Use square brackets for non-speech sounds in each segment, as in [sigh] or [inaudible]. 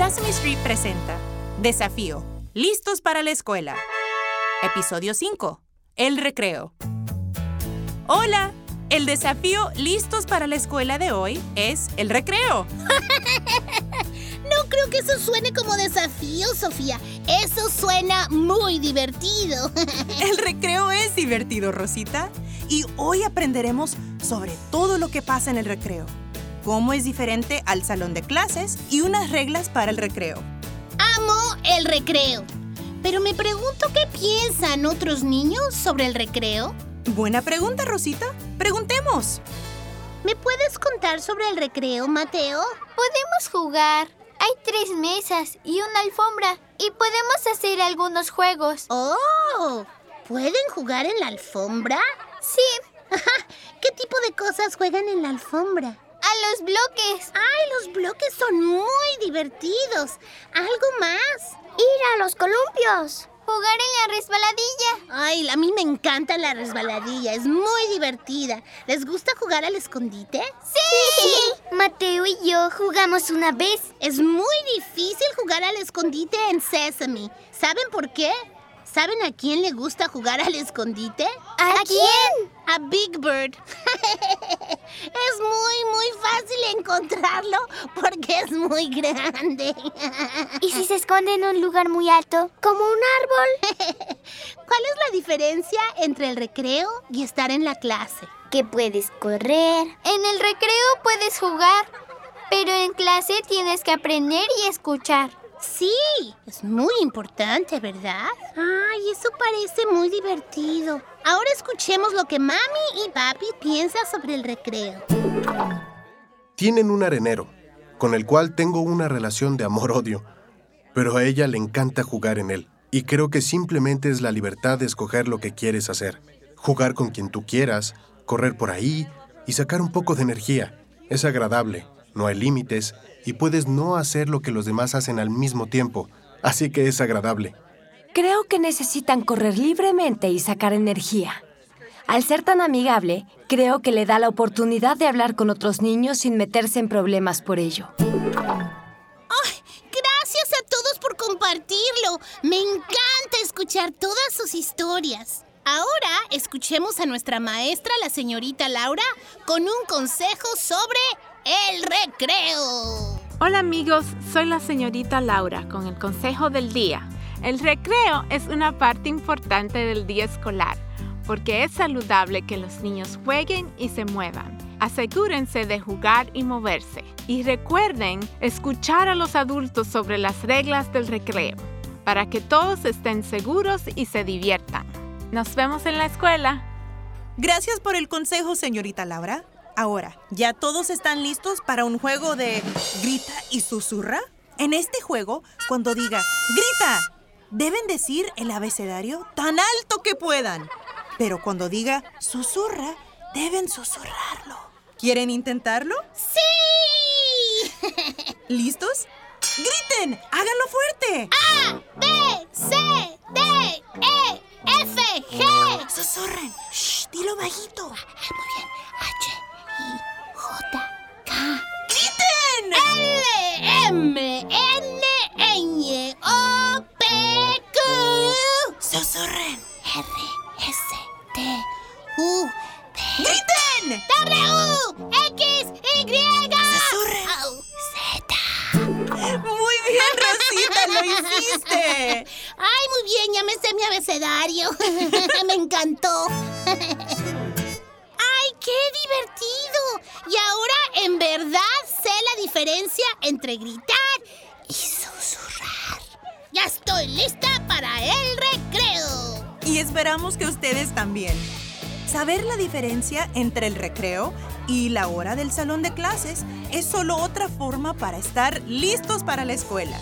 Sesame Street presenta Desafío. Listos para la escuela. Episodio 5. El recreo. Hola. El desafío listos para la escuela de hoy es el recreo. [laughs] No creo que eso suene como desafío, Sofía. Eso suena muy divertido. [laughs] El recreo es divertido, Rosita. Y hoy aprenderemos sobre todo lo que pasa en el recreo. Cómo es diferente al salón de clases y unas reglas para el recreo. Amo el recreo. Pero me pregunto qué piensan otros niños sobre el recreo. Buena pregunta, Rosita. Preguntemos. ¿Me puedes contar sobre el recreo, Mateo? Podemos jugar. Hay tres mesas y una alfombra y podemos hacer algunos juegos. ¡Oh! ¿Pueden jugar en la alfombra? Sí, [laughs] ¿Qué tipo de cosas juegan en la alfombra? A los bloques. ¡Ay, los bloques son muy divertidos! ¿Algo más? Ir a los columpios. Jugar en la resbaladilla. Ay, a mí me encanta la resbaladilla, es muy divertida. ¿Les gusta jugar al escondite? Sí. [laughs] Mateo y yo jugamos una vez. Es muy difícil jugar al escondite en Sesame. ¿Saben por qué? ¿Saben a quién le gusta jugar al escondite? ¿A, quién? A Big Bird. [laughs] es muy, encontrarlo porque es muy grande. ¿Y si se esconde en un lugar muy alto, como un árbol? [laughs] ¿Cuál es la diferencia entre el recreo y estar en la clase? Que puedes correr. En el recreo puedes jugar, pero en clase tienes que aprender y escuchar. Sí, es muy importante, ¿verdad? Ay, eso parece muy divertido. Ahora escuchemos lo que mami y papi piensan sobre el recreo. Tienen un arenero, con el cual tengo una relación de amor-odio, pero a ella le encanta jugar en él, y creo que simplemente es la libertad de escoger lo que quieres hacer. Jugar con quien tú quieras, correr por ahí y sacar un poco de energía. Es agradable, no hay límites, y puedes no hacer lo que los demás hacen al mismo tiempo, así que es agradable. Creo que necesitan correr libremente y sacar energía. Al ser tan amigable, creo que le da la oportunidad de hablar con otros niños sin meterse en problemas por ello. ¡Ay! Gracias a todos por compartirlo. Me encanta escuchar todas sus historias. Ahora escuchemos a nuestra maestra, la señorita Laura, con un consejo sobre el recreo. Hola amigos, soy la señorita Laura con el consejo del día. El recreo es una parte importante del día escolar porque es saludable que los niños jueguen y se muevan. Asegúrense de jugar y moverse. Y recuerden escuchar a los adultos sobre las reglas del recreo para que todos estén seguros y se diviertan. Nos vemos en la escuela. Gracias por el consejo, señorita Laura. Ahora, ¿ya todos están listos para un juego de grita y susurra? En este juego, cuando diga grita, deben decir el abecedario tan alto que puedan. Pero cuando diga susurra, deben susurrarlo. ¿Quieren intentarlo? ¡Sí! [laughs] ¿Listos? ¡Griten! ¡Háganlo fuerte! A, B, C, D, E, F, G. ¡Susurren! ¡Shh! ¡Dilo bajito! Muy bien. H, I, J, K. ¡Griten! L, M, N, N, O, P, Q. ¡Susurren! W, X, Y. Z. ¡Muy bien, Rosita! ¡Lo hiciste! Ay, muy bien, ya me sé mi abecedario. [laughs] me encantó. ¡Ay, qué divertido! Y ahora en verdad sé la diferencia entre gritar y susurrar. Ya estoy lista para el recreo. Y esperamos que ustedes también. Saber la diferencia entre el recreo y la hora del salón de clases es solo otra forma para estar listos para la escuela.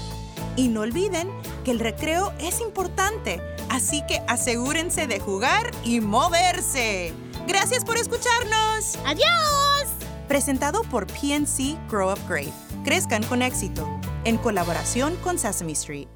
Y no olviden que el recreo es importante, así que asegúrense de jugar y moverse. Gracias por escucharnos. ¡Adiós! Presentado por PNC Grow Up Great. Crezcan con éxito. En colaboración con Sesame Street.